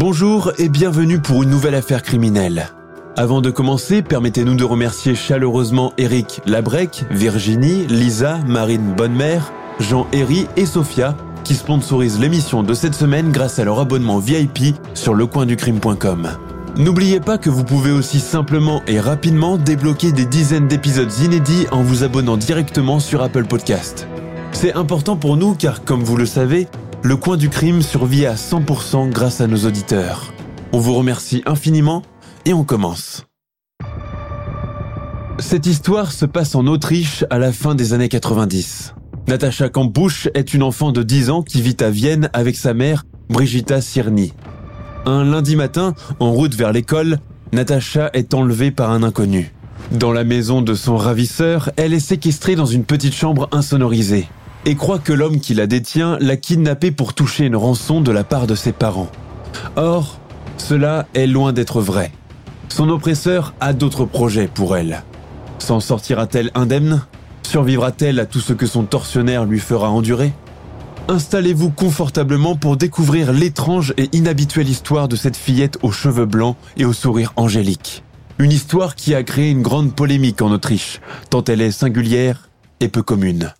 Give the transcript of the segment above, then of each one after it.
Bonjour et bienvenue pour une nouvelle affaire criminelle. Avant de commencer, permettez-nous de remercier chaleureusement Eric Labrec, Virginie, Lisa, Marine Bonnemère, Jean-Héry et Sophia qui sponsorisent l'émission de cette semaine grâce à leur abonnement VIP sur lecoinducrime.com. N'oubliez pas que vous pouvez aussi simplement et rapidement débloquer des dizaines d'épisodes inédits en vous abonnant directement sur Apple Podcast. C'est important pour nous car, comme vous le savez, le coin du crime survit à 100% grâce à nos auditeurs. On vous remercie infiniment et on commence. Cette histoire se passe en Autriche à la fin des années 90. Natacha Kampusch est une enfant de 10 ans qui vit à Vienne avec sa mère, Brigitta Sirny. Un lundi matin, en route vers l'école, Natacha est enlevée par un inconnu. Dans la maison de son ravisseur, elle est séquestrée dans une petite chambre insonorisée et croit que l'homme qui la détient l'a kidnappée pour toucher une rançon de la part de ses parents. Or, cela est loin d'être vrai. Son oppresseur a d'autres projets pour elle. S'en sortira-t-elle indemne? Survivra-t-elle à tout ce que son tortionnaire lui fera endurer? Installez-vous confortablement pour découvrir l'étrange et inhabituelle histoire de cette fillette aux cheveux blancs et au sourire angélique. Une histoire qui a créé une grande polémique en Autriche, tant elle est singulière et peu commune.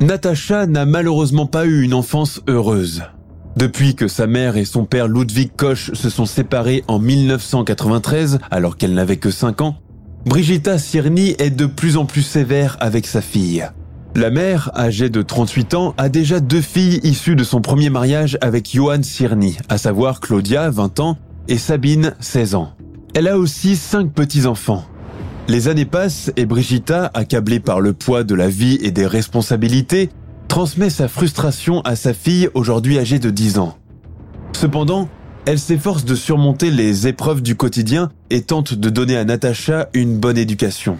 Natacha n'a malheureusement pas eu une enfance heureuse. Depuis que sa mère et son père Ludwig Koch se sont séparés en 1993, alors qu'elle n'avait que 5 ans, Brigitta Sirny est de plus en plus sévère avec sa fille. La mère, âgée de 38 ans, a déjà deux filles issues de son premier mariage avec Johann Sirny, à savoir Claudia, 20 ans, et Sabine, 16 ans. Elle a aussi cinq petits-enfants. Les années passent et Brigitta, accablée par le poids de la vie et des responsabilités, transmet sa frustration à sa fille aujourd'hui âgée de 10 ans. Cependant, elle s'efforce de surmonter les épreuves du quotidien et tente de donner à Natacha une bonne éducation.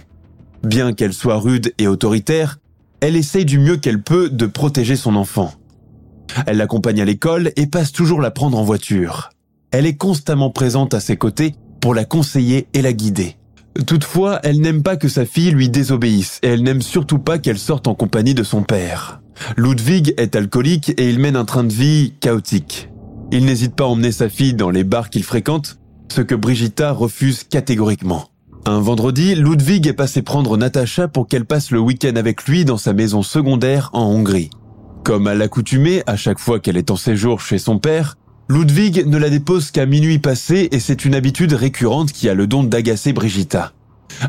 Bien qu'elle soit rude et autoritaire, elle essaye du mieux qu'elle peut de protéger son enfant. Elle l'accompagne à l'école et passe toujours la prendre en voiture. Elle est constamment présente à ses côtés pour la conseiller et la guider. Toutefois, elle n'aime pas que sa fille lui désobéisse et elle n'aime surtout pas qu'elle sorte en compagnie de son père. Ludwig est alcoolique et il mène un train de vie chaotique. Il n'hésite pas à emmener sa fille dans les bars qu'il fréquente, ce que Brigitta refuse catégoriquement. Un vendredi, Ludwig est passé prendre Natacha pour qu'elle passe le week-end avec lui dans sa maison secondaire en Hongrie. Comme à l'accoutumée, à chaque fois qu'elle est en séjour chez son père, Ludwig ne la dépose qu'à minuit passé et c'est une habitude récurrente qui a le don d'agacer Brigitta.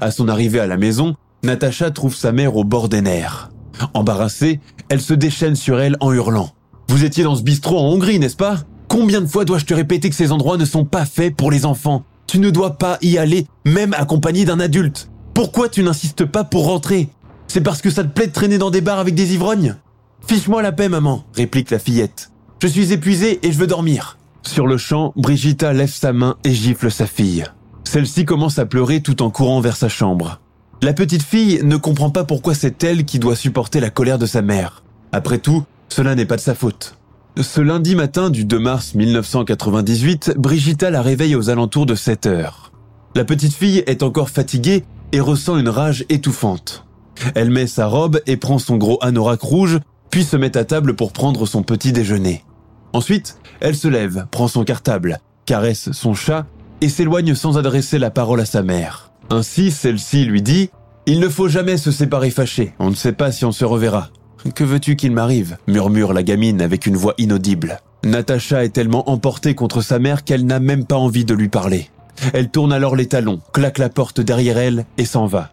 À son arrivée à la maison, Natacha trouve sa mère au bord des nerfs. Embarrassée, elle se déchaîne sur elle en hurlant. Vous étiez dans ce bistrot en Hongrie, n'est-ce pas? Combien de fois dois-je te répéter que ces endroits ne sont pas faits pour les enfants? Tu ne dois pas y aller, même accompagné d'un adulte. Pourquoi tu n'insistes pas pour rentrer? C'est parce que ça te plaît de traîner dans des bars avec des ivrognes? Fiche-moi la paix, maman, réplique la fillette. Je suis épuisée et je veux dormir. Sur le champ, Brigitta lève sa main et gifle sa fille. Celle-ci commence à pleurer tout en courant vers sa chambre. La petite fille ne comprend pas pourquoi c'est elle qui doit supporter la colère de sa mère. Après tout, cela n'est pas de sa faute. Ce lundi matin du 2 mars 1998, Brigitta la réveille aux alentours de 7 heures. La petite fille est encore fatiguée et ressent une rage étouffante. Elle met sa robe et prend son gros anorak rouge, puis se met à table pour prendre son petit déjeuner. Ensuite, elle se lève, prend son cartable, caresse son chat et s'éloigne sans adresser la parole à sa mère. Ainsi, celle-ci lui dit ⁇ Il ne faut jamais se séparer fâché, on ne sait pas si on se reverra. Que veux-tu qu'il m'arrive murmure la gamine avec une voix inaudible. Natacha est tellement emportée contre sa mère qu'elle n'a même pas envie de lui parler. Elle tourne alors les talons, claque la porte derrière elle et s'en va.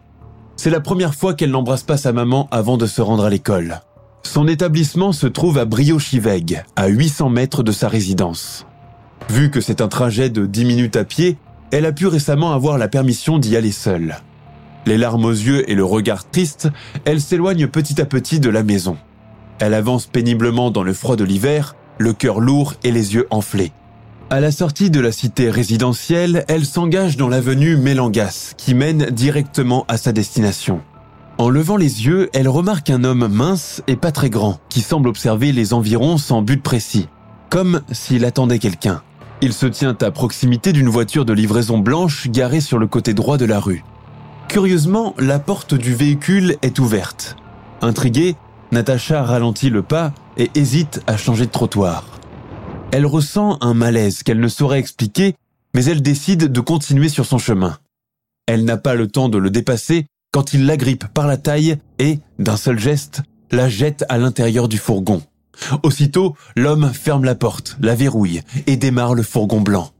C'est la première fois qu'elle n'embrasse pas sa maman avant de se rendre à l'école. Son établissement se trouve à Brio-Chiveg, à 800 mètres de sa résidence. Vu que c'est un trajet de 10 minutes à pied, elle a pu récemment avoir la permission d'y aller seule. Les larmes aux yeux et le regard triste, elle s'éloigne petit à petit de la maison. Elle avance péniblement dans le froid de l'hiver, le cœur lourd et les yeux enflés. À la sortie de la cité résidentielle, elle s'engage dans l'avenue Mélangas, qui mène directement à sa destination. En levant les yeux, elle remarque un homme mince et pas très grand, qui semble observer les environs sans but précis, comme s'il attendait quelqu'un. Il se tient à proximité d'une voiture de livraison blanche garée sur le côté droit de la rue. Curieusement, la porte du véhicule est ouverte. Intriguée, Natacha ralentit le pas et hésite à changer de trottoir. Elle ressent un malaise qu'elle ne saurait expliquer, mais elle décide de continuer sur son chemin. Elle n'a pas le temps de le dépasser quand il l'agrippe par la taille et, d'un seul geste, la jette à l'intérieur du fourgon. Aussitôt, l'homme ferme la porte, la verrouille et démarre le fourgon blanc.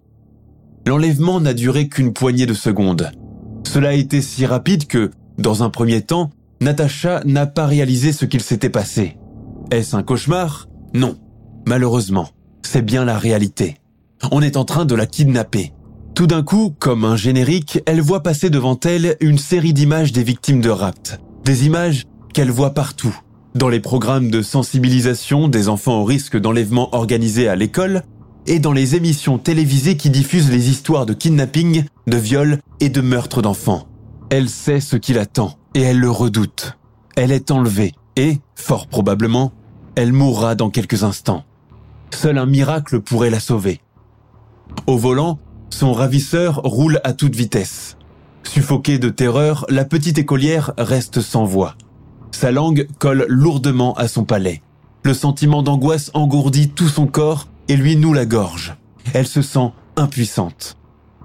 L'enlèvement n'a duré qu'une poignée de secondes. Cela a été si rapide que, dans un premier temps, Natacha n'a pas réalisé ce qu'il s'était passé. Est-ce un cauchemar? Non. Malheureusement, c'est bien la réalité. On est en train de la kidnapper. Tout d'un coup, comme un générique, elle voit passer devant elle une série d'images des victimes de rapt. Des images qu'elle voit partout. Dans les programmes de sensibilisation des enfants au risque d'enlèvement organisés à l'école, et dans les émissions télévisées qui diffusent les histoires de kidnapping, de viol et de meurtre d'enfants. Elle sait ce qui l'attend et elle le redoute. Elle est enlevée et, fort probablement, elle mourra dans quelques instants. Seul un miracle pourrait la sauver. Au volant, son ravisseur roule à toute vitesse. Suffoquée de terreur, la petite écolière reste sans voix. Sa langue colle lourdement à son palais. Le sentiment d'angoisse engourdit tout son corps et lui noue la gorge. Elle se sent impuissante.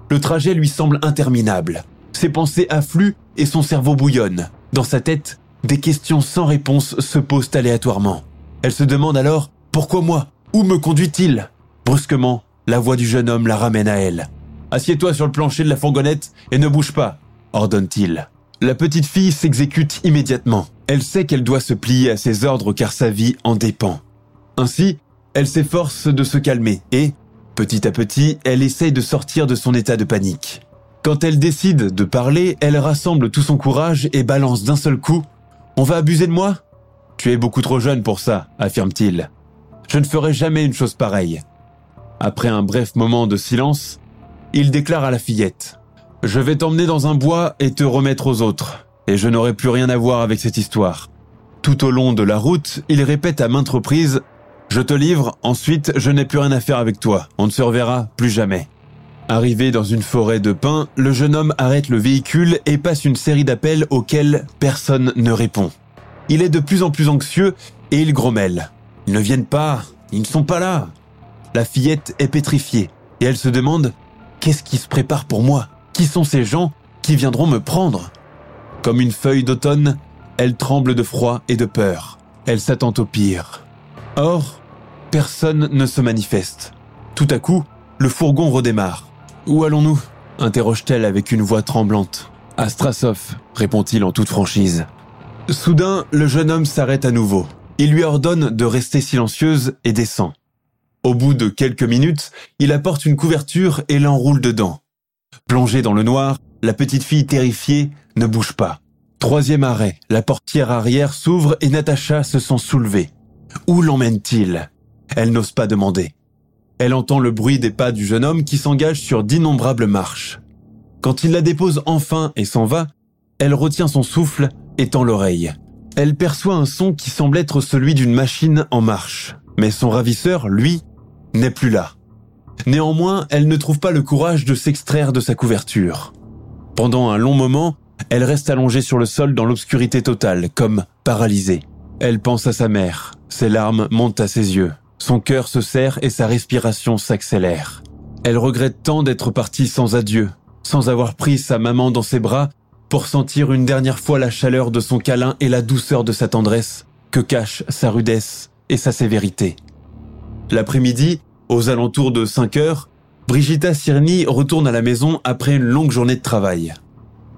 Le trajet lui semble interminable. Ses pensées affluent et son cerveau bouillonne. Dans sa tête, des questions sans réponse se posent aléatoirement. Elle se demande alors Pourquoi moi? Où me conduit-il? Brusquement, la voix du jeune homme la ramène à elle. Assieds-toi sur le plancher de la fourgonnette et ne bouge pas, ordonne-t-il. La petite fille s'exécute immédiatement. Elle sait qu'elle doit se plier à ses ordres car sa vie en dépend. Ainsi, elle s'efforce de se calmer et, petit à petit, elle essaye de sortir de son état de panique. Quand elle décide de parler, elle rassemble tout son courage et balance d'un seul coup ⁇ On va abuser de moi ?⁇ Tu es beaucoup trop jeune pour ça, affirme-t-il. Je ne ferai jamais une chose pareille. Après un bref moment de silence, il déclare à la fillette ⁇ Je vais t'emmener dans un bois et te remettre aux autres, et je n'aurai plus rien à voir avec cette histoire. Tout au long de la route, il répète à maintes reprises ⁇ Je te livre, ensuite je n'ai plus rien à faire avec toi, on ne se reverra plus jamais. Arrivé dans une forêt de pins, le jeune homme arrête le véhicule et passe une série d'appels auxquels personne ne répond. Il est de plus en plus anxieux et il grommelle. Ils ne viennent pas, ils ne sont pas là. La fillette est pétrifiée et elle se demande Qu'est-ce qui se prépare pour moi? Qui sont ces gens qui viendront me prendre? Comme une feuille d'automne, elle tremble de froid et de peur. Elle s'attend au pire. Or, personne ne se manifeste. Tout à coup, le fourgon redémarre. Où allons-nous? interroge-t-elle avec une voix tremblante. À répond-il en toute franchise. Soudain, le jeune homme s'arrête à nouveau. Il lui ordonne de rester silencieuse et descend. Au bout de quelques minutes, il apporte une couverture et l'enroule dedans. Plongée dans le noir, la petite fille terrifiée ne bouge pas. Troisième arrêt, la portière arrière s'ouvre et Natacha se sent soulevée. Où l'emmène-t-il? Elle n'ose pas demander. Elle entend le bruit des pas du jeune homme qui s'engage sur d'innombrables marches. Quand il la dépose enfin et s'en va, elle retient son souffle et tend l'oreille. Elle perçoit un son qui semble être celui d'une machine en marche. Mais son ravisseur, lui, n'est plus là. Néanmoins, elle ne trouve pas le courage de s'extraire de sa couverture. Pendant un long moment, elle reste allongée sur le sol dans l'obscurité totale, comme paralysée. Elle pense à sa mère. Ses larmes montent à ses yeux. Son cœur se serre et sa respiration s'accélère. Elle regrette tant d'être partie sans adieu, sans avoir pris sa maman dans ses bras pour sentir une dernière fois la chaleur de son câlin et la douceur de sa tendresse que cachent sa rudesse et sa sévérité. L'après-midi, aux alentours de 5 heures, Brigitta Sirni retourne à la maison après une longue journée de travail.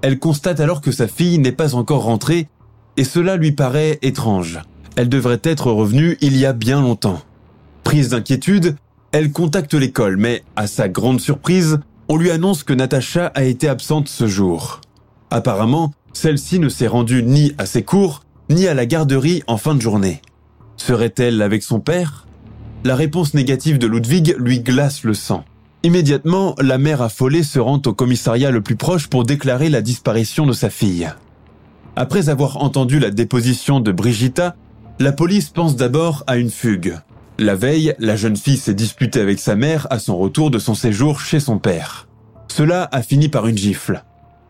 Elle constate alors que sa fille n'est pas encore rentrée et cela lui paraît étrange. Elle devrait être revenue il y a bien longtemps. Prise d'inquiétude, elle contacte l'école, mais à sa grande surprise, on lui annonce que Natacha a été absente ce jour. Apparemment, celle-ci ne s'est rendue ni à ses cours, ni à la garderie en fin de journée. Serait-elle avec son père? La réponse négative de Ludwig lui glace le sang. Immédiatement, la mère affolée se rend au commissariat le plus proche pour déclarer la disparition de sa fille. Après avoir entendu la déposition de Brigitta, la police pense d'abord à une fugue. La veille, la jeune fille s'est disputée avec sa mère à son retour de son séjour chez son père. Cela a fini par une gifle.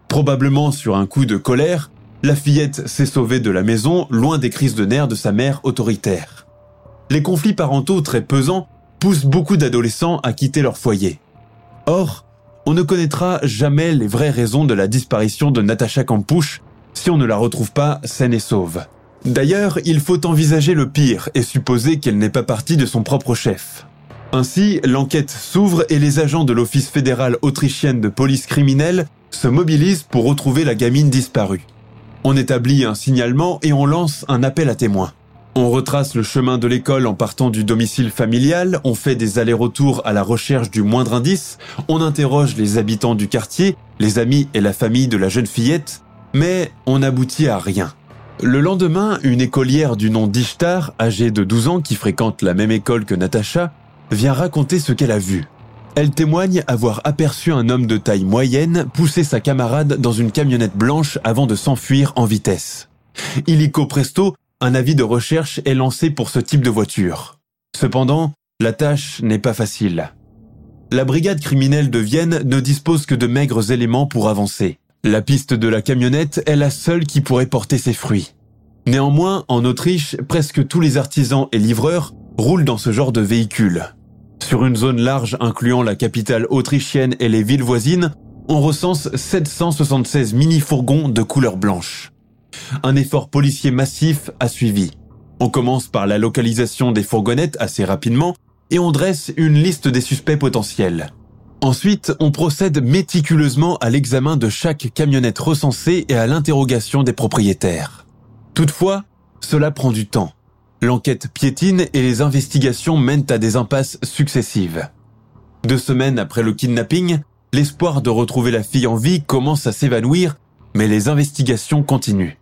Probablement sur un coup de colère, la fillette s'est sauvée de la maison loin des crises de nerfs de sa mère autoritaire. Les conflits parentaux très pesants poussent beaucoup d'adolescents à quitter leur foyer. Or, on ne connaîtra jamais les vraies raisons de la disparition de Natacha Campouche si on ne la retrouve pas saine et sauve. D'ailleurs, il faut envisager le pire et supposer qu'elle n'est pas partie de son propre chef. Ainsi, l'enquête s'ouvre et les agents de l'Office fédéral autrichienne de police criminelle se mobilisent pour retrouver la gamine disparue. On établit un signalement et on lance un appel à témoins. On retrace le chemin de l'école en partant du domicile familial, on fait des allers-retours à la recherche du moindre indice, on interroge les habitants du quartier, les amis et la famille de la jeune fillette, mais on n'aboutit à rien. Le lendemain, une écolière du nom d'Ishtar, âgée de 12 ans qui fréquente la même école que Natacha, vient raconter ce qu'elle a vu. Elle témoigne avoir aperçu un homme de taille moyenne pousser sa camarade dans une camionnette blanche avant de s'enfuir en vitesse. Illico presto, un avis de recherche est lancé pour ce type de voiture. Cependant, la tâche n'est pas facile. La brigade criminelle de Vienne ne dispose que de maigres éléments pour avancer. La piste de la camionnette est la seule qui pourrait porter ses fruits. Néanmoins, en Autriche, presque tous les artisans et livreurs roulent dans ce genre de véhicule. Sur une zone large incluant la capitale autrichienne et les villes voisines, on recense 776 mini-fourgons de couleur blanche. Un effort policier massif a suivi. On commence par la localisation des fourgonnettes assez rapidement et on dresse une liste des suspects potentiels. Ensuite, on procède méticuleusement à l'examen de chaque camionnette recensée et à l'interrogation des propriétaires. Toutefois, cela prend du temps. L'enquête piétine et les investigations mènent à des impasses successives. Deux semaines après le kidnapping, l'espoir de retrouver la fille en vie commence à s'évanouir, mais les investigations continuent.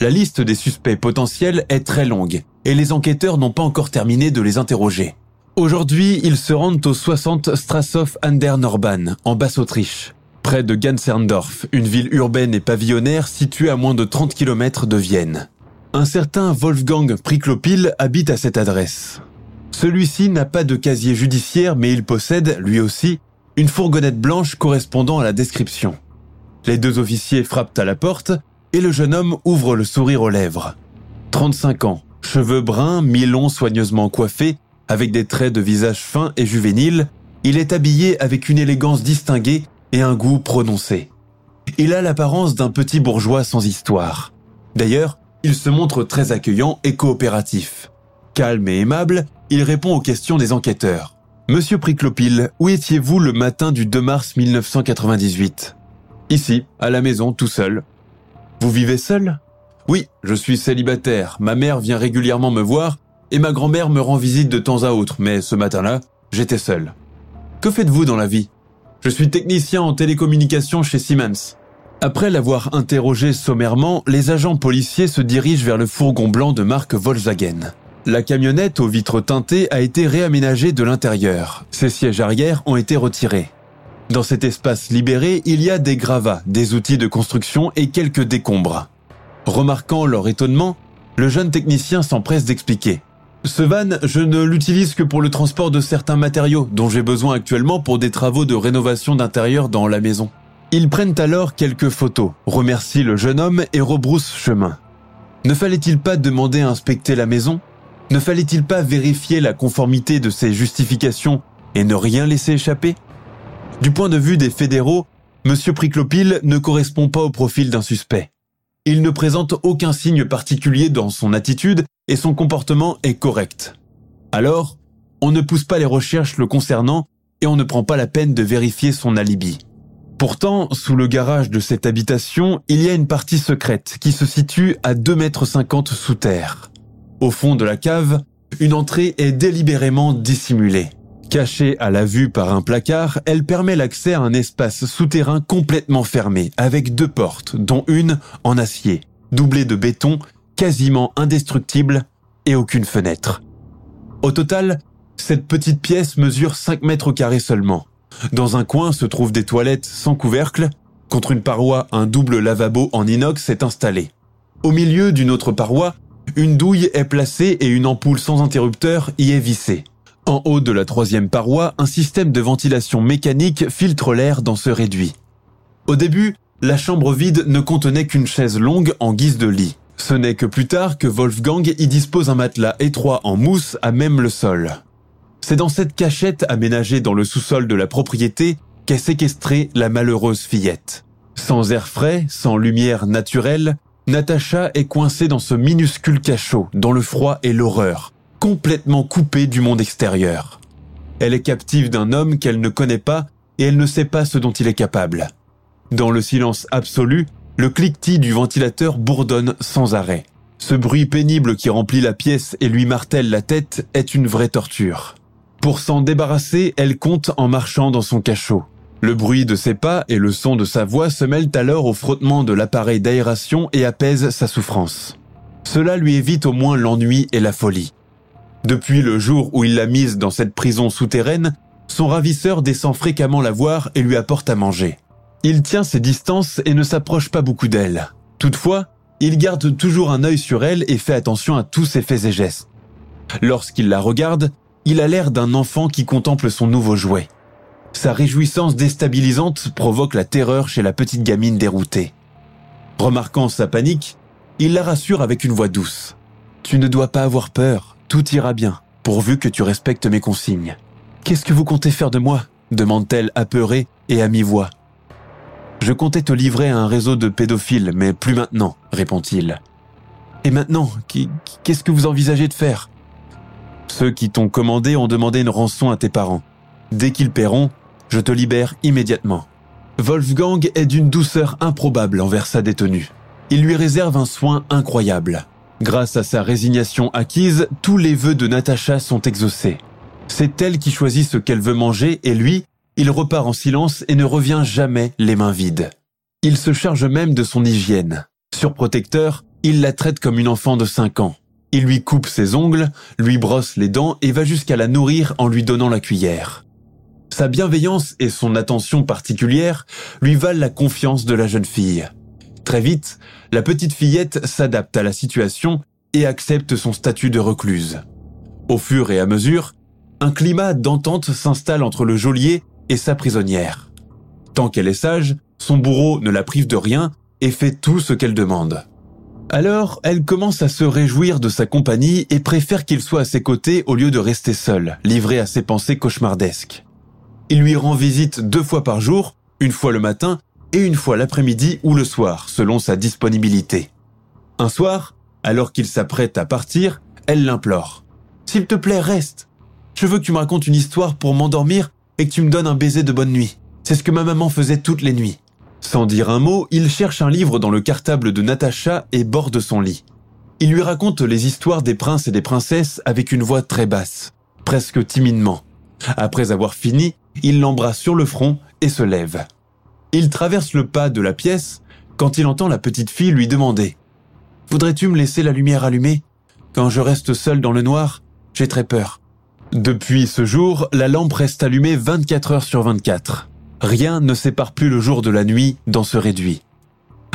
La liste des suspects potentiels est très longue et les enquêteurs n'ont pas encore terminé de les interroger. Aujourd'hui, ils se rendent au 60 Strassow an der Norban, en Basse-Autriche, près de Ganserndorf, une ville urbaine et pavillonnaire située à moins de 30 km de Vienne. Un certain Wolfgang Priklopil habite à cette adresse. Celui-ci n'a pas de casier judiciaire, mais il possède, lui aussi, une fourgonnette blanche correspondant à la description. Les deux officiers frappent à la porte et le jeune homme ouvre le sourire aux lèvres. 35 ans, cheveux bruns, mi-longs soigneusement coiffés avec des traits de visage fins et juvéniles, il est habillé avec une élégance distinguée et un goût prononcé. Il a l'apparence d'un petit bourgeois sans histoire. D'ailleurs, il se montre très accueillant et coopératif. Calme et aimable, il répond aux questions des enquêteurs. Monsieur Priclopil, où étiez-vous le matin du 2 mars 1998 Ici, à la maison, tout seul. Vous vivez seul? Oui, je suis célibataire. Ma mère vient régulièrement me voir et ma grand-mère me rend visite de temps à autre, mais ce matin-là, j'étais seul. Que faites-vous dans la vie? Je suis technicien en télécommunication chez Siemens. Après l'avoir interrogé sommairement, les agents policiers se dirigent vers le fourgon blanc de marque Volkswagen. La camionnette aux vitres teintées a été réaménagée de l'intérieur. Ses sièges arrière ont été retirés. Dans cet espace libéré, il y a des gravats, des outils de construction et quelques décombres. Remarquant leur étonnement, le jeune technicien s'empresse d'expliquer. Ce van, je ne l'utilise que pour le transport de certains matériaux dont j'ai besoin actuellement pour des travaux de rénovation d'intérieur dans la maison. Ils prennent alors quelques photos, remercient le jeune homme et rebroussent chemin. Ne fallait-il pas demander à inspecter la maison? Ne fallait-il pas vérifier la conformité de ces justifications et ne rien laisser échapper? Du point de vue des fédéraux, M. Priclopil ne correspond pas au profil d'un suspect. Il ne présente aucun signe particulier dans son attitude et son comportement est correct. Alors, on ne pousse pas les recherches le concernant et on ne prend pas la peine de vérifier son alibi. Pourtant, sous le garage de cette habitation, il y a une partie secrète qui se situe à 2,50 mètres sous terre. Au fond de la cave, une entrée est délibérément dissimulée. Cachée à la vue par un placard, elle permet l'accès à un espace souterrain complètement fermé, avec deux portes, dont une en acier, doublée de béton, quasiment indestructible, et aucune fenêtre. Au total, cette petite pièce mesure 5 mètres carrés seulement. Dans un coin se trouvent des toilettes sans couvercle. Contre une paroi, un double lavabo en inox est installé. Au milieu d'une autre paroi, une douille est placée et une ampoule sans interrupteur y est vissée. En haut de la troisième paroi, un système de ventilation mécanique filtre l'air dans ce réduit. Au début, la chambre vide ne contenait qu'une chaise longue en guise de lit. Ce n'est que plus tard que Wolfgang y dispose un matelas étroit en mousse à même le sol. C'est dans cette cachette aménagée dans le sous-sol de la propriété qu'est séquestrée la malheureuse fillette. Sans air frais, sans lumière naturelle, Natacha est coincée dans ce minuscule cachot dont le froid et l'horreur, complètement coupée du monde extérieur. Elle est captive d'un homme qu'elle ne connaît pas et elle ne sait pas ce dont il est capable. Dans le silence absolu, le cliquetis du ventilateur bourdonne sans arrêt. Ce bruit pénible qui remplit la pièce et lui martèle la tête est une vraie torture. Pour s'en débarrasser, elle compte en marchant dans son cachot. Le bruit de ses pas et le son de sa voix se mêlent alors au frottement de l'appareil d'aération et apaisent sa souffrance. Cela lui évite au moins l'ennui et la folie. Depuis le jour où il l'a mise dans cette prison souterraine, son ravisseur descend fréquemment la voir et lui apporte à manger. Il tient ses distances et ne s'approche pas beaucoup d'elle. Toutefois, il garde toujours un œil sur elle et fait attention à tous ses faits et gestes. Lorsqu'il la regarde, il a l'air d'un enfant qui contemple son nouveau jouet. Sa réjouissance déstabilisante provoque la terreur chez la petite gamine déroutée. Remarquant sa panique, il la rassure avec une voix douce. Tu ne dois pas avoir peur, tout ira bien, pourvu que tu respectes mes consignes. Qu'est-ce que vous comptez faire de moi? demande-t-elle apeurée et à mi-voix. Je comptais te livrer à un réseau de pédophiles, mais plus maintenant, répond-il. Et maintenant, qu'est-ce que vous envisagez de faire? Ceux qui t'ont commandé ont demandé une rançon à tes parents. Dès qu'ils paieront, je te libère immédiatement. Wolfgang est d'une douceur improbable envers sa détenue. Il lui réserve un soin incroyable. Grâce à sa résignation acquise, tous les vœux de Natacha sont exaucés. C'est elle qui choisit ce qu'elle veut manger et lui, il repart en silence et ne revient jamais les mains vides. Il se charge même de son hygiène. Surprotecteur, il la traite comme une enfant de 5 ans. Il lui coupe ses ongles, lui brosse les dents et va jusqu'à la nourrir en lui donnant la cuillère. Sa bienveillance et son attention particulière lui valent la confiance de la jeune fille. Très vite, la petite fillette s'adapte à la situation et accepte son statut de recluse. Au fur et à mesure, un climat d'entente s'installe entre le geôlier et sa prisonnière. Tant qu'elle est sage, son bourreau ne la prive de rien et fait tout ce qu'elle demande. Alors, elle commence à se réjouir de sa compagnie et préfère qu'il soit à ses côtés au lieu de rester seule, livrée à ses pensées cauchemardesques. Il lui rend visite deux fois par jour, une fois le matin et une fois l'après-midi ou le soir, selon sa disponibilité. Un soir, alors qu'il s'apprête à partir, elle l'implore. S'il te plaît, reste. Je veux que tu me racontes une histoire pour m'endormir et que tu me donnes un baiser de bonne nuit. C'est ce que ma maman faisait toutes les nuits. Sans dire un mot, il cherche un livre dans le cartable de Natacha et borde son lit. Il lui raconte les histoires des princes et des princesses avec une voix très basse, presque timidement. Après avoir fini, il l'embrasse sur le front et se lève. Il traverse le pas de la pièce quand il entend la petite fille lui demander ⁇ Voudrais-tu me laisser la lumière allumée? Quand je reste seul dans le noir, j'ai très peur. ⁇ Depuis ce jour, la lampe reste allumée 24 heures sur 24. Rien ne sépare plus le jour de la nuit dans ce réduit.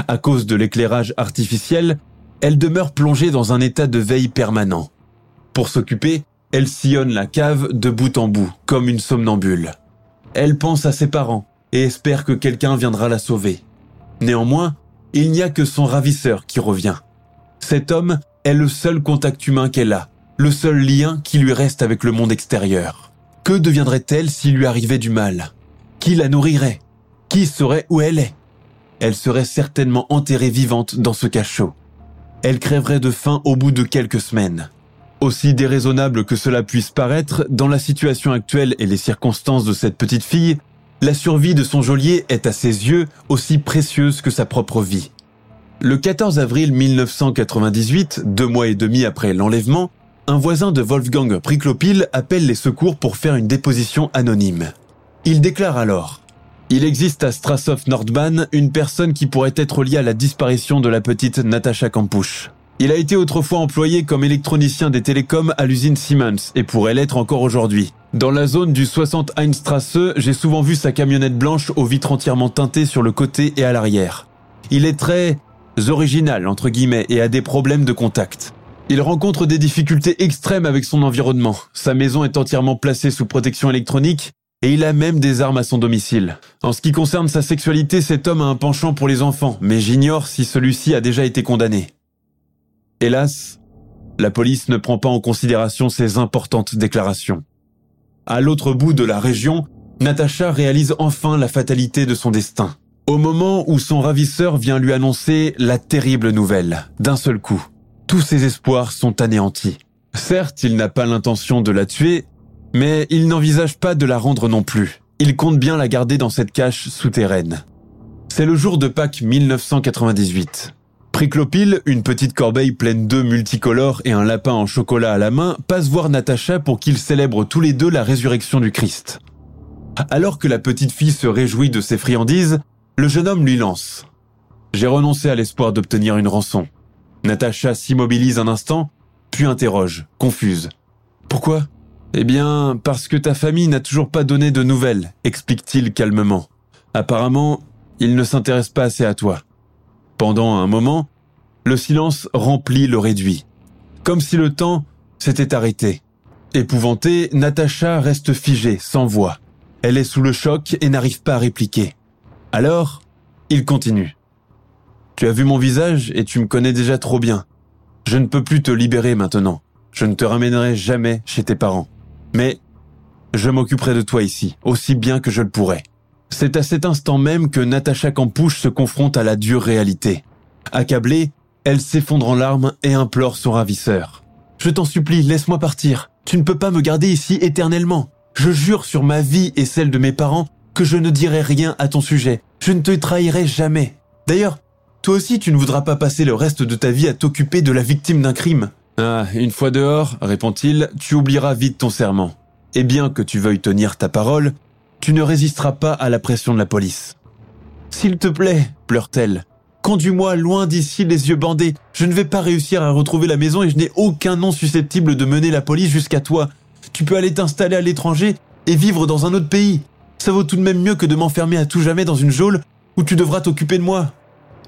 À cause de l'éclairage artificiel, elle demeure plongée dans un état de veille permanent. Pour s'occuper, elle sillonne la cave de bout en bout, comme une somnambule. Elle pense à ses parents et espère que quelqu'un viendra la sauver. Néanmoins, il n'y a que son ravisseur qui revient. Cet homme est le seul contact humain qu'elle a, le seul lien qui lui reste avec le monde extérieur. Que deviendrait-elle s'il lui arrivait du mal? Qui la nourrirait? Qui saurait où elle est? Elle serait certainement enterrée vivante dans ce cachot. Elle crèverait de faim au bout de quelques semaines. Aussi déraisonnable que cela puisse paraître, dans la situation actuelle et les circonstances de cette petite fille, la survie de son geôlier est à ses yeux aussi précieuse que sa propre vie. Le 14 avril 1998, deux mois et demi après l'enlèvement, un voisin de Wolfgang Priklopil appelle les secours pour faire une déposition anonyme. Il déclare alors Il existe à Strassow Nordbahn une personne qui pourrait être liée à la disparition de la petite Natasha Kampusch. Il a été autrefois employé comme électronicien des télécoms à l'usine Siemens et pourrait l'être encore aujourd'hui. Dans la zone du 60 Heinstrasse, j'ai souvent vu sa camionnette blanche aux vitres entièrement teintées sur le côté et à l'arrière. Il est très original, entre guillemets, et a des problèmes de contact. Il rencontre des difficultés extrêmes avec son environnement. Sa maison est entièrement placée sous protection électronique et il a même des armes à son domicile. En ce qui concerne sa sexualité, cet homme a un penchant pour les enfants, mais j'ignore si celui-ci a déjà été condamné. Hélas, la police ne prend pas en considération ces importantes déclarations. À l'autre bout de la région, Natacha réalise enfin la fatalité de son destin. Au moment où son ravisseur vient lui annoncer la terrible nouvelle, d'un seul coup, tous ses espoirs sont anéantis. Certes, il n'a pas l'intention de la tuer, mais il n'envisage pas de la rendre non plus. Il compte bien la garder dans cette cache souterraine. C'est le jour de Pâques 1998. Une petite corbeille pleine d'œufs multicolores et un lapin en chocolat à la main, passe voir Natacha pour qu'ils célèbrent tous les deux la résurrection du Christ. Alors que la petite fille se réjouit de ses friandises, le jeune homme lui lance. J'ai renoncé à l'espoir d'obtenir une rançon. Natacha s'immobilise un instant, puis interroge, confuse. Pourquoi? Eh bien, parce que ta famille n'a toujours pas donné de nouvelles, explique-t-il calmement. Apparemment, il ne s'intéresse pas assez à toi. Pendant un moment, le silence remplit le réduit, comme si le temps s'était arrêté. Épouvantée, Natacha reste figée, sans voix. Elle est sous le choc et n'arrive pas à répliquer. Alors, il continue. Tu as vu mon visage et tu me connais déjà trop bien. Je ne peux plus te libérer maintenant. Je ne te ramènerai jamais chez tes parents. Mais je m'occuperai de toi ici, aussi bien que je le pourrai. C'est à cet instant même que Natacha Campouche se confronte à la dure réalité. Accablée, elle s'effondre en larmes et implore son ravisseur. Je t'en supplie, laisse-moi partir. Tu ne peux pas me garder ici éternellement. Je jure sur ma vie et celle de mes parents que je ne dirai rien à ton sujet. Je ne te trahirai jamais. D'ailleurs, toi aussi tu ne voudras pas passer le reste de ta vie à t'occuper de la victime d'un crime. Ah, une fois dehors, répond-il, tu oublieras vite ton serment. Et bien que tu veuilles tenir ta parole, tu ne résisteras pas à la pression de la police. S'il te plaît, pleure-t-elle, conduis-moi loin d'ici les yeux bandés. Je ne vais pas réussir à retrouver la maison et je n'ai aucun nom susceptible de mener la police jusqu'à toi. Tu peux aller t'installer à l'étranger et vivre dans un autre pays. Ça vaut tout de même mieux que de m'enfermer à tout jamais dans une geôle où tu devras t'occuper de moi.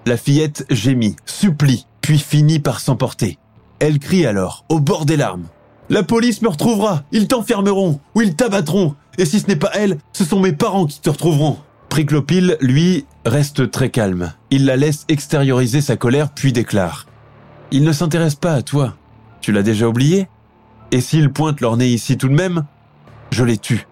La fillette gémit, supplie, puis finit par s'emporter. Elle crie alors, au bord des larmes. La police me retrouvera, ils t'enfermeront, ou ils t'abattront, et si ce n'est pas elle, ce sont mes parents qui te retrouveront. Priclopile, lui, reste très calme. Il la laisse extérioriser sa colère, puis déclare. Il ne s'intéresse pas à toi. Tu l'as déjà oublié? Et s'ils pointent leur nez ici tout de même, je les tue.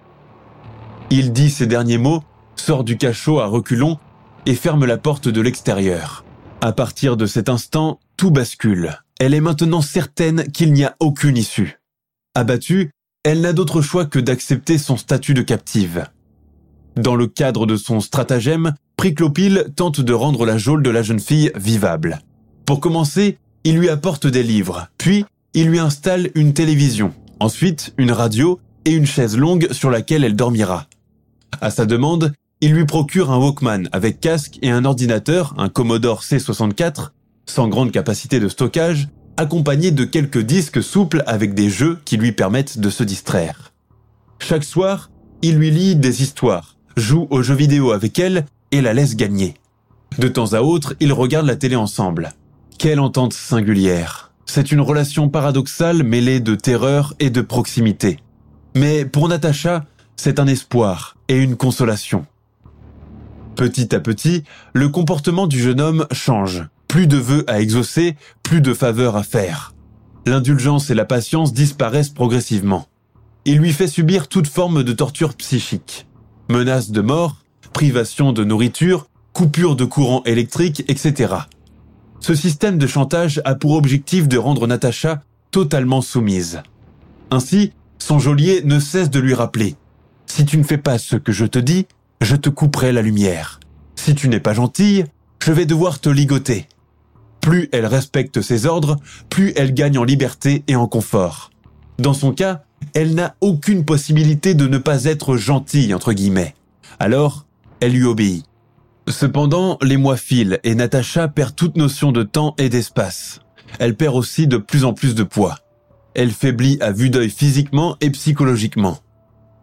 Il dit ces derniers mots, sort du cachot à reculons et ferme la porte de l'extérieur. À partir de cet instant, tout bascule. Elle est maintenant certaine qu'il n'y a aucune issue. Abattue, elle n'a d'autre choix que d'accepter son statut de captive. Dans le cadre de son stratagème, Priclopile tente de rendre la geôle de la jeune fille vivable. Pour commencer, il lui apporte des livres, puis il lui installe une télévision, ensuite une radio et une chaise longue sur laquelle elle dormira. À sa demande, il lui procure un Walkman avec casque et un ordinateur, un Commodore C64, sans grande capacité de stockage, accompagné de quelques disques souples avec des jeux qui lui permettent de se distraire. Chaque soir, il lui lit des histoires, joue aux jeux vidéo avec elle et la laisse gagner. De temps à autre, ils regardent la télé ensemble. Quelle entente singulière. C'est une relation paradoxale mêlée de terreur et de proximité. Mais pour Natacha, c'est un espoir et une consolation. Petit à petit, le comportement du jeune homme change. Plus de vœux à exaucer, plus de faveurs à faire. L'indulgence et la patience disparaissent progressivement. Il lui fait subir toute forme de torture psychique. Menaces de mort, privation de nourriture, coupure de courant électrique, etc. Ce système de chantage a pour objectif de rendre Natacha totalement soumise. Ainsi, son geôlier ne cesse de lui rappeler Si tu ne fais pas ce que je te dis, je te couperai la lumière. Si tu n'es pas gentille, je vais devoir te ligoter. Plus elle respecte ses ordres, plus elle gagne en liberté et en confort. Dans son cas, elle n'a aucune possibilité de ne pas être gentille, entre guillemets. Alors, elle lui obéit. Cependant, les mois filent et Natacha perd toute notion de temps et d'espace. Elle perd aussi de plus en plus de poids. Elle faiblit à vue d'œil physiquement et psychologiquement.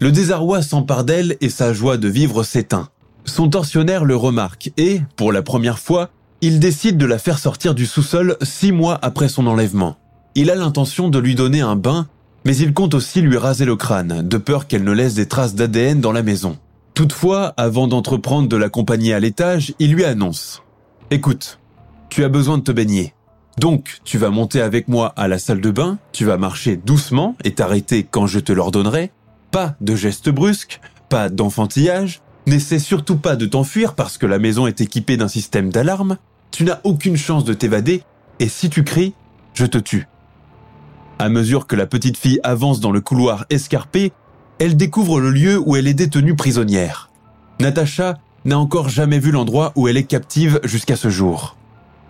Le désarroi s'empare d'elle et sa joie de vivre s'éteint. Son tortionnaire le remarque et, pour la première fois, il décide de la faire sortir du sous-sol six mois après son enlèvement. Il a l'intention de lui donner un bain, mais il compte aussi lui raser le crâne, de peur qu'elle ne laisse des traces d'ADN dans la maison. Toutefois, avant d'entreprendre de l'accompagner à l'étage, il lui annonce ⁇ Écoute, tu as besoin de te baigner. Donc, tu vas monter avec moi à la salle de bain, tu vas marcher doucement et t'arrêter quand je te l'ordonnerai. Pas de gestes brusques, pas d'enfantillage, N'essaie surtout pas de t'enfuir parce que la maison est équipée d'un système d'alarme. Tu n'as aucune chance de t'évader et si tu cries, je te tue. À mesure que la petite fille avance dans le couloir escarpé, elle découvre le lieu où elle est détenue prisonnière. Natacha n'a encore jamais vu l'endroit où elle est captive jusqu'à ce jour.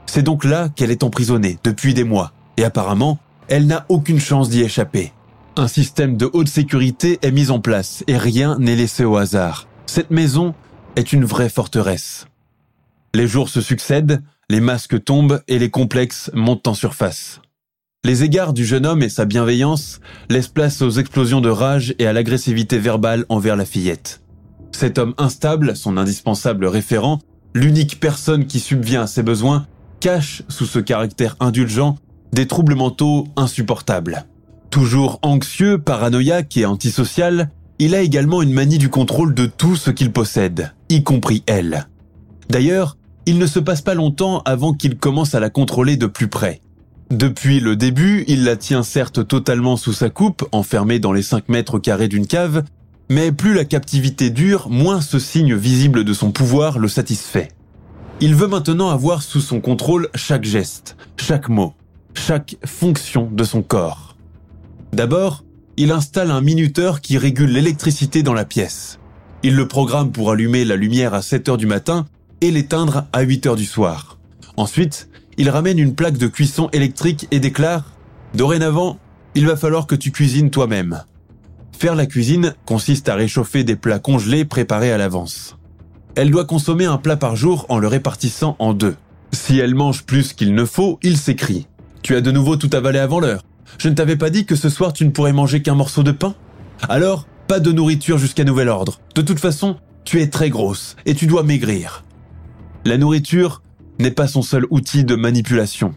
C'est donc là qu'elle est emprisonnée depuis des mois, et apparemment, elle n'a aucune chance d'y échapper. Un système de haute sécurité est mis en place et rien n'est laissé au hasard. Cette maison est une vraie forteresse. Les jours se succèdent, les masques tombent et les complexes montent en surface. Les égards du jeune homme et sa bienveillance laissent place aux explosions de rage et à l'agressivité verbale envers la fillette. Cet homme instable, son indispensable référent, l'unique personne qui subvient à ses besoins, cache sous ce caractère indulgent des troubles mentaux insupportables. Toujours anxieux, paranoïaque et antisocial, il a également une manie du contrôle de tout ce qu'il possède, y compris elle. D'ailleurs, il ne se passe pas longtemps avant qu'il commence à la contrôler de plus près. Depuis le début, il la tient certes totalement sous sa coupe, enfermée dans les 5 mètres carrés d'une cave, mais plus la captivité dure, moins ce signe visible de son pouvoir le satisfait. Il veut maintenant avoir sous son contrôle chaque geste, chaque mot, chaque fonction de son corps. D'abord, il installe un minuteur qui régule l'électricité dans la pièce. Il le programme pour allumer la lumière à 7 heures du matin et l'éteindre à 8 heures du soir. Ensuite, il ramène une plaque de cuisson électrique et déclare ⁇ Dorénavant, il va falloir que tu cuisines toi-même. Faire la cuisine consiste à réchauffer des plats congelés préparés à l'avance. Elle doit consommer un plat par jour en le répartissant en deux. Si elle mange plus qu'il ne faut, il s'écrie ⁇ Tu as de nouveau tout avalé avant l'heure je ne t'avais pas dit que ce soir tu ne pourrais manger qu'un morceau de pain? Alors, pas de nourriture jusqu'à nouvel ordre. De toute façon, tu es très grosse et tu dois maigrir. La nourriture n'est pas son seul outil de manipulation.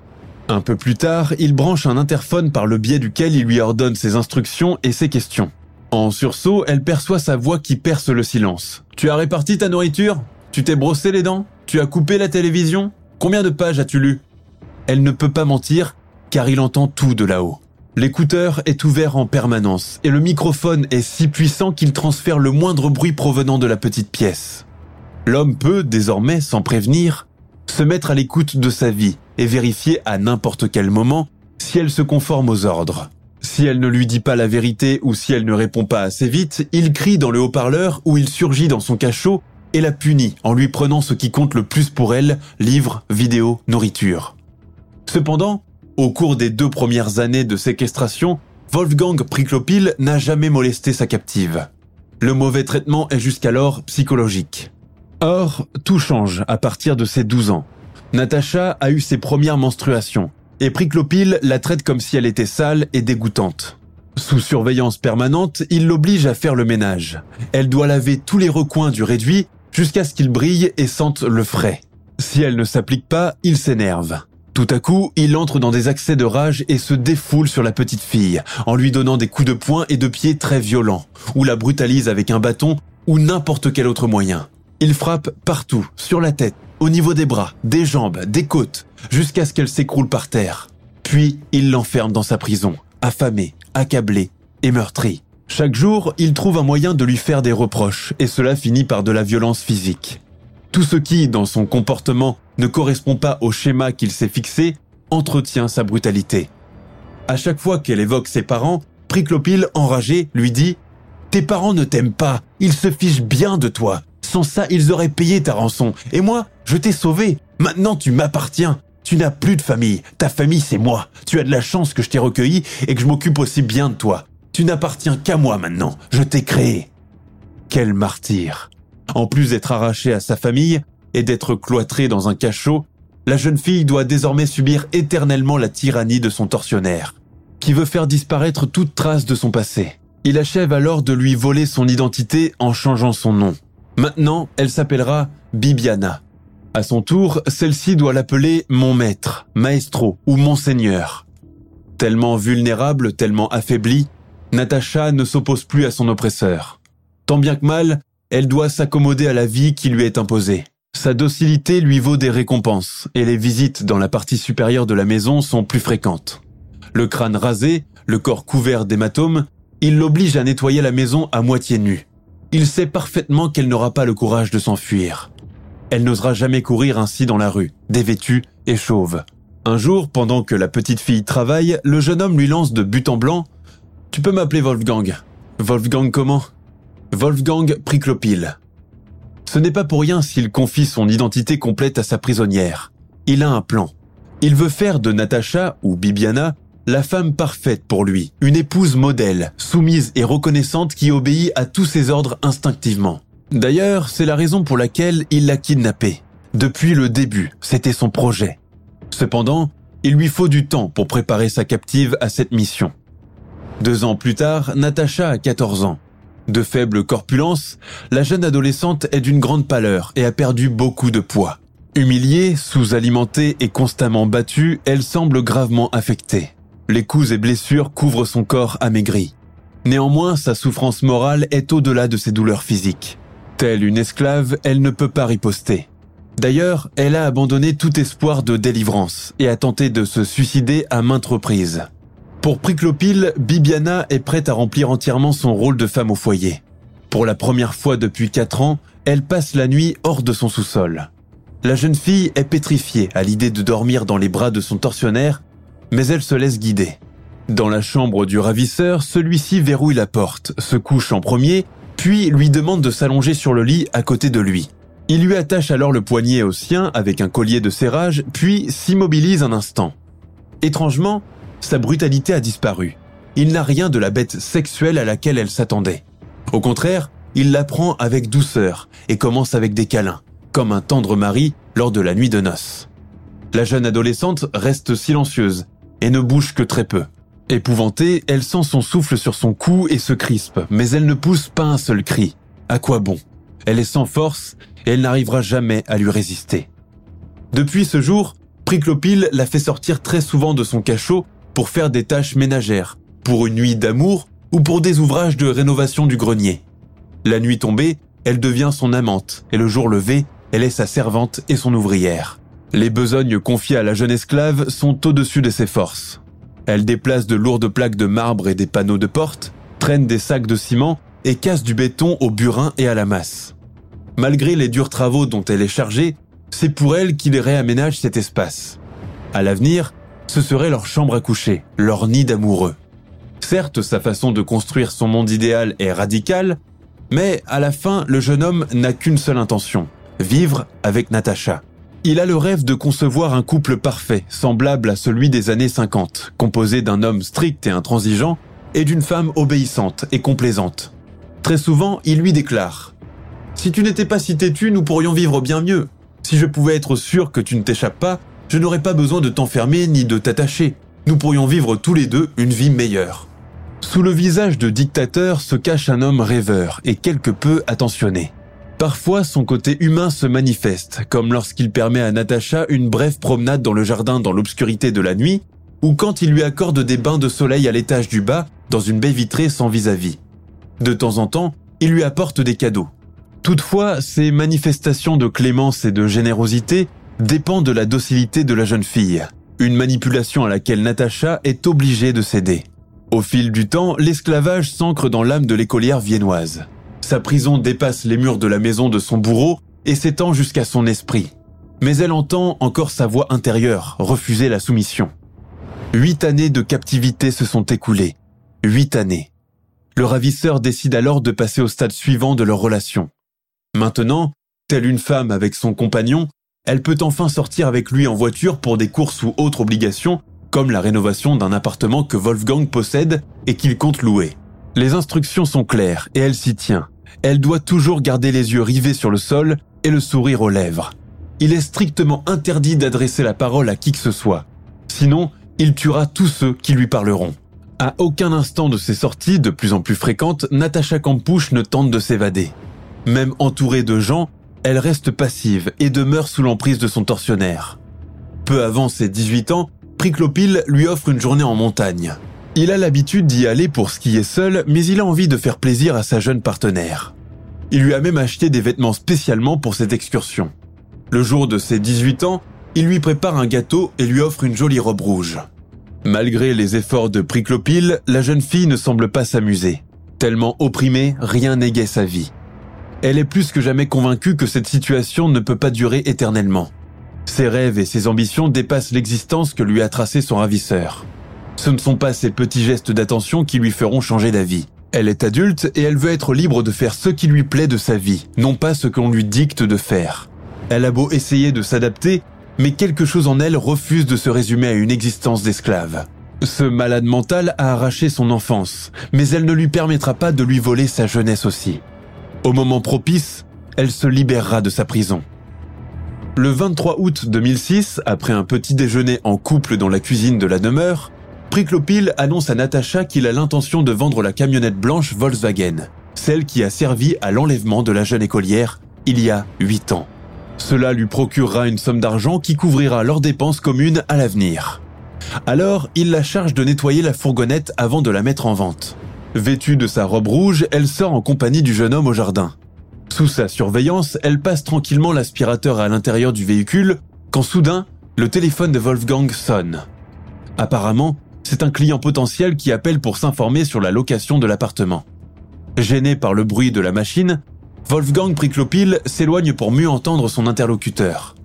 Un peu plus tard, il branche un interphone par le biais duquel il lui ordonne ses instructions et ses questions. En sursaut, elle perçoit sa voix qui perce le silence. Tu as réparti ta nourriture? Tu t'es brossé les dents? Tu as coupé la télévision? Combien de pages as-tu lu? Elle ne peut pas mentir car il entend tout de là-haut. L'écouteur est ouvert en permanence et le microphone est si puissant qu'il transfère le moindre bruit provenant de la petite pièce. L'homme peut, désormais, sans prévenir, se mettre à l'écoute de sa vie et vérifier à n'importe quel moment si elle se conforme aux ordres. Si elle ne lui dit pas la vérité ou si elle ne répond pas assez vite, il crie dans le haut-parleur ou il surgit dans son cachot et la punit en lui prenant ce qui compte le plus pour elle, livres, vidéos, nourriture. Cependant, au cours des deux premières années de séquestration, Wolfgang Priklopil n'a jamais molesté sa captive. Le mauvais traitement est jusqu'alors psychologique. Or, tout change à partir de ses 12 ans. Natacha a eu ses premières menstruations, et Priklopil la traite comme si elle était sale et dégoûtante. Sous surveillance permanente, il l'oblige à faire le ménage. Elle doit laver tous les recoins du réduit jusqu'à ce qu'il brille et sente le frais. Si elle ne s'applique pas, il s'énerve. Tout à coup, il entre dans des accès de rage et se défoule sur la petite fille, en lui donnant des coups de poing et de pied très violents, ou la brutalise avec un bâton ou n'importe quel autre moyen. Il frappe partout, sur la tête, au niveau des bras, des jambes, des côtes, jusqu'à ce qu'elle s'écroule par terre. Puis, il l'enferme dans sa prison, affamée, accablée et meurtrie. Chaque jour, il trouve un moyen de lui faire des reproches, et cela finit par de la violence physique. Tout ce qui, dans son comportement, ne correspond pas au schéma qu'il s'est fixé, entretient sa brutalité. À chaque fois qu'elle évoque ses parents, Priclopile, enragé, lui dit ⁇ Tes parents ne t'aiment pas, ils se fichent bien de toi. Sans ça, ils auraient payé ta rançon. Et moi, je t'ai sauvé. Maintenant, tu m'appartiens. Tu n'as plus de famille. Ta famille, c'est moi. Tu as de la chance que je t'ai recueilli et que je m'occupe aussi bien de toi. Tu n'appartiens qu'à moi maintenant. Je t'ai créé. Quel martyr. En plus d'être arraché à sa famille et d'être cloîtré dans un cachot, la jeune fille doit désormais subir éternellement la tyrannie de son tortionnaire, qui veut faire disparaître toute trace de son passé. Il achève alors de lui voler son identité en changeant son nom. Maintenant, elle s'appellera Bibiana. À son tour, celle-ci doit l'appeler mon maître, maestro ou monseigneur. Tellement vulnérable, tellement affaiblie, Natacha ne s'oppose plus à son oppresseur. Tant bien que mal, elle doit s'accommoder à la vie qui lui est imposée. Sa docilité lui vaut des récompenses, et les visites dans la partie supérieure de la maison sont plus fréquentes. Le crâne rasé, le corps couvert d'hématomes, il l'oblige à nettoyer la maison à moitié nue. Il sait parfaitement qu'elle n'aura pas le courage de s'enfuir. Elle n'osera jamais courir ainsi dans la rue, dévêtue et chauve. Un jour, pendant que la petite fille travaille, le jeune homme lui lance de but en blanc Tu peux m'appeler Wolfgang. Wolfgang comment? Wolfgang Priclopil. Ce n'est pas pour rien s'il confie son identité complète à sa prisonnière. Il a un plan. Il veut faire de Natacha, ou Bibiana, la femme parfaite pour lui, une épouse modèle, soumise et reconnaissante qui obéit à tous ses ordres instinctivement. D'ailleurs, c'est la raison pour laquelle il l'a kidnappée. Depuis le début, c'était son projet. Cependant, il lui faut du temps pour préparer sa captive à cette mission. Deux ans plus tard, Natacha a 14 ans. De faible corpulence, la jeune adolescente est d'une grande pâleur et a perdu beaucoup de poids. Humiliée, sous-alimentée et constamment battue, elle semble gravement affectée. Les coups et blessures couvrent son corps amaigri. Néanmoins, sa souffrance morale est au-delà de ses douleurs physiques. Telle une esclave, elle ne peut pas riposter. D'ailleurs, elle a abandonné tout espoir de délivrance et a tenté de se suicider à maintes reprises. Pour Priclopile, Bibiana est prête à remplir entièrement son rôle de femme au foyer. Pour la première fois depuis 4 ans, elle passe la nuit hors de son sous-sol. La jeune fille est pétrifiée à l'idée de dormir dans les bras de son tortionnaire, mais elle se laisse guider. Dans la chambre du ravisseur, celui-ci verrouille la porte, se couche en premier, puis lui demande de s'allonger sur le lit à côté de lui. Il lui attache alors le poignet au sien avec un collier de serrage, puis s'immobilise un instant. Étrangement, sa brutalité a disparu. Il n'a rien de la bête sexuelle à laquelle elle s'attendait. Au contraire, il la prend avec douceur et commence avec des câlins, comme un tendre mari lors de la nuit de noces. La jeune adolescente reste silencieuse et ne bouge que très peu. Épouvantée, elle sent son souffle sur son cou et se crispe, mais elle ne pousse pas un seul cri. À quoi bon? Elle est sans force et elle n'arrivera jamais à lui résister. Depuis ce jour, Priclopile la fait sortir très souvent de son cachot pour faire des tâches ménagères, pour une nuit d'amour ou pour des ouvrages de rénovation du grenier. La nuit tombée, elle devient son amante et le jour levé, elle est sa servante et son ouvrière. Les besognes confiées à la jeune esclave sont au-dessus de ses forces. Elle déplace de lourdes plaques de marbre et des panneaux de porte, traîne des sacs de ciment et casse du béton au burin et à la masse. Malgré les durs travaux dont elle est chargée, c'est pour elle qu'il réaménage cet espace. À l'avenir, ce serait leur chambre à coucher, leur nid d'amoureux. Certes, sa façon de construire son monde idéal est radicale, mais à la fin, le jeune homme n'a qu'une seule intention, vivre avec Natacha. Il a le rêve de concevoir un couple parfait, semblable à celui des années 50, composé d'un homme strict et intransigeant, et d'une femme obéissante et complaisante. Très souvent, il lui déclare ⁇ Si tu n'étais pas si têtu, nous pourrions vivre bien mieux. Si je pouvais être sûr que tu ne t'échappes pas, je n'aurais pas besoin de t'enfermer ni de t'attacher. Nous pourrions vivre tous les deux une vie meilleure. Sous le visage de dictateur se cache un homme rêveur et quelque peu attentionné. Parfois, son côté humain se manifeste, comme lorsqu'il permet à Natacha une brève promenade dans le jardin dans l'obscurité de la nuit, ou quand il lui accorde des bains de soleil à l'étage du bas, dans une baie vitrée sans vis-à-vis. -vis. De temps en temps, il lui apporte des cadeaux. Toutefois, ces manifestations de clémence et de générosité dépend de la docilité de la jeune fille, une manipulation à laquelle Natacha est obligée de céder. Au fil du temps, l'esclavage s'ancre dans l'âme de l'écolière viennoise. Sa prison dépasse les murs de la maison de son bourreau et s'étend jusqu'à son esprit. Mais elle entend encore sa voix intérieure, refuser la soumission. Huit années de captivité se sont écoulées. Huit années. Le ravisseur décide alors de passer au stade suivant de leur relation. Maintenant, telle une femme avec son compagnon, elle peut enfin sortir avec lui en voiture pour des courses ou autres obligations, comme la rénovation d'un appartement que Wolfgang possède et qu'il compte louer. Les instructions sont claires et elle s'y tient. Elle doit toujours garder les yeux rivés sur le sol et le sourire aux lèvres. Il est strictement interdit d'adresser la parole à qui que ce soit. Sinon, il tuera tous ceux qui lui parleront. À aucun instant de ses sorties, de plus en plus fréquentes, Natacha Campouche ne tente de s'évader. Même entourée de gens, elle reste passive et demeure sous l'emprise de son tortionnaire. Peu avant ses 18 ans, Priclopil lui offre une journée en montagne. Il a l'habitude d'y aller pour skier seul, mais il a envie de faire plaisir à sa jeune partenaire. Il lui a même acheté des vêtements spécialement pour cette excursion. Le jour de ses 18 ans, il lui prépare un gâteau et lui offre une jolie robe rouge. Malgré les efforts de Priclopil, la jeune fille ne semble pas s'amuser. Tellement opprimée, rien n'égait sa vie. Elle est plus que jamais convaincue que cette situation ne peut pas durer éternellement. Ses rêves et ses ambitions dépassent l'existence que lui a tracée son ravisseur. Ce ne sont pas ces petits gestes d'attention qui lui feront changer d'avis. Elle est adulte et elle veut être libre de faire ce qui lui plaît de sa vie, non pas ce qu'on lui dicte de faire. Elle a beau essayer de s'adapter, mais quelque chose en elle refuse de se résumer à une existence d'esclave. Ce malade mental a arraché son enfance, mais elle ne lui permettra pas de lui voler sa jeunesse aussi. Au moment propice, elle se libérera de sa prison. Le 23 août 2006, après un petit déjeuner en couple dans la cuisine de la demeure, Priclopil annonce à Natacha qu'il a l'intention de vendre la camionnette blanche Volkswagen, celle qui a servi à l'enlèvement de la jeune écolière il y a 8 ans. Cela lui procurera une somme d'argent qui couvrira leurs dépenses communes à l'avenir. Alors, il la charge de nettoyer la fourgonnette avant de la mettre en vente. Vêtue de sa robe rouge, elle sort en compagnie du jeune homme au jardin. Sous sa surveillance, elle passe tranquillement l'aspirateur à l'intérieur du véhicule quand soudain, le téléphone de Wolfgang sonne. Apparemment, c'est un client potentiel qui appelle pour s'informer sur la location de l'appartement. Gêné par le bruit de la machine, Wolfgang Priklopil s'éloigne pour mieux entendre son interlocuteur.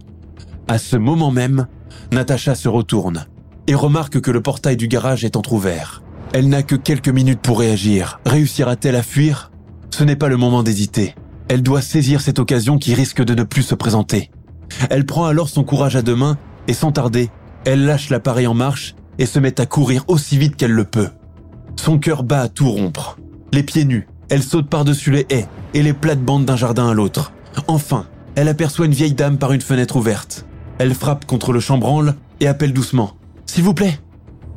À ce moment même, Natacha se retourne et remarque que le portail du garage est entr'ouvert. Elle n'a que quelques minutes pour réagir. Réussira-t-elle à fuir? Ce n'est pas le moment d'hésiter. Elle doit saisir cette occasion qui risque de ne plus se présenter. Elle prend alors son courage à deux mains et sans tarder, elle lâche l'appareil en marche et se met à courir aussi vite qu'elle le peut. Son cœur bat à tout rompre. Les pieds nus, elle saute par-dessus les haies et les plates-bandes d'un jardin à l'autre. Enfin, elle aperçoit une vieille dame par une fenêtre ouverte. Elle frappe contre le chambranle et appelle doucement. S'il vous plaît,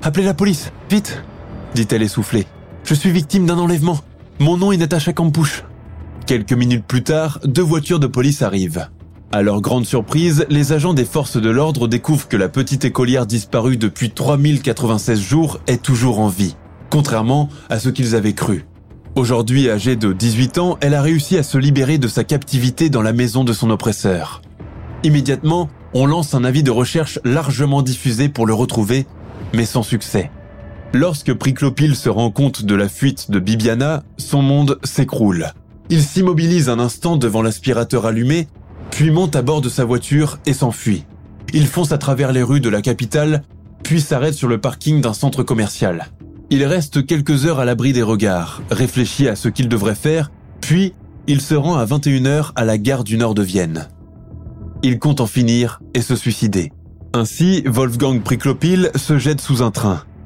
appelez la police, vite dit-elle essoufflée. Je suis victime d'un enlèvement. Mon nom est Natacha Campouche. Quelques minutes plus tard, deux voitures de police arrivent. À leur grande surprise, les agents des forces de l'ordre découvrent que la petite écolière disparue depuis 3096 jours est toujours en vie, contrairement à ce qu'ils avaient cru. Aujourd'hui âgée de 18 ans, elle a réussi à se libérer de sa captivité dans la maison de son oppresseur. Immédiatement, on lance un avis de recherche largement diffusé pour le retrouver, mais sans succès. Lorsque Priclopil se rend compte de la fuite de Bibiana, son monde s'écroule. Il s'immobilise un instant devant l'aspirateur allumé, puis monte à bord de sa voiture et s'enfuit. Il fonce à travers les rues de la capitale, puis s'arrête sur le parking d'un centre commercial. Il reste quelques heures à l'abri des regards, réfléchit à ce qu'il devrait faire, puis il se rend à 21h à la gare du nord de Vienne. Il compte en finir et se suicider. Ainsi, Wolfgang Priclopil se jette sous un train